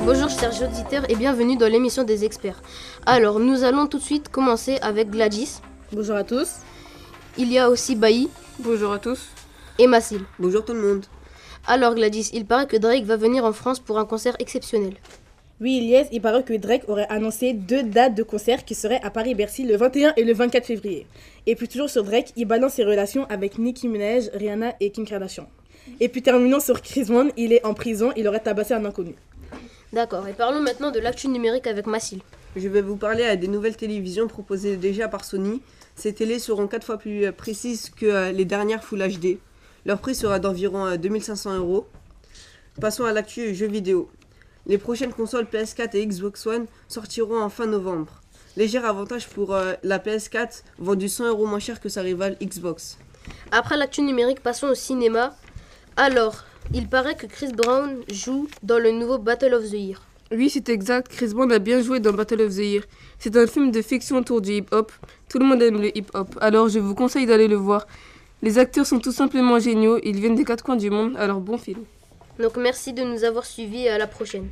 Bonjour chers auditeurs et bienvenue dans l'émission des experts. Alors nous allons tout de suite commencer avec Gladys. Bonjour à tous. Il y a aussi Bailly Bonjour à tous. et Massil. Bonjour tout le monde. Alors Gladys, il paraît que Drake va venir en France pour un concert exceptionnel. Oui, Ilyes, il paraît que Drake aurait annoncé deux dates de concert qui seraient à Paris-Bercy le 21 et le 24 février. Et puis toujours sur Drake, il balance ses relations avec Nicki Minaj, Rihanna et Kim Kardashian. Et puis terminons sur Chris Brown, il est en prison, il aurait tabassé un inconnu. D'accord, et parlons maintenant de l'actu numérique avec Massil. Je vais vous parler à des nouvelles télévisions proposées déjà par Sony. Ces télés seront 4 fois plus euh, précises que euh, les dernières Full HD. Leur prix sera d'environ euh, 2500 euros. Passons à l'actu jeux vidéo. Les prochaines consoles PS4 et Xbox One sortiront en fin novembre. Léger avantage pour euh, la PS4, vendue 100 euros moins cher que sa rivale Xbox. Après l'actu numérique, passons au cinéma. Alors, il paraît que Chris Brown joue dans le nouveau Battle of the Year. Oui, c'est exact. Chris Brown a bien joué dans Battle of the Year. C'est un film de fiction autour du hip-hop. Tout le monde aime le hip-hop, alors je vous conseille d'aller le voir. Les acteurs sont tout simplement géniaux. Ils viennent des quatre coins du monde, alors bon film. Donc merci de nous avoir suivis et à la prochaine.